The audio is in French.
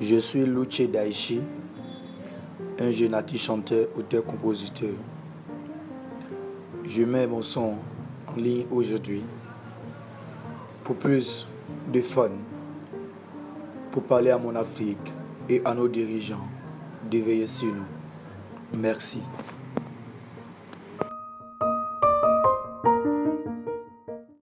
Je suis Luce Daichi, un jeune artiste chanteur, auteur, compositeur. Je mets mon son en ligne aujourd'hui pour plus de fun, pour parler à mon Afrique et à nos dirigeants de veiller sur nous. Merci.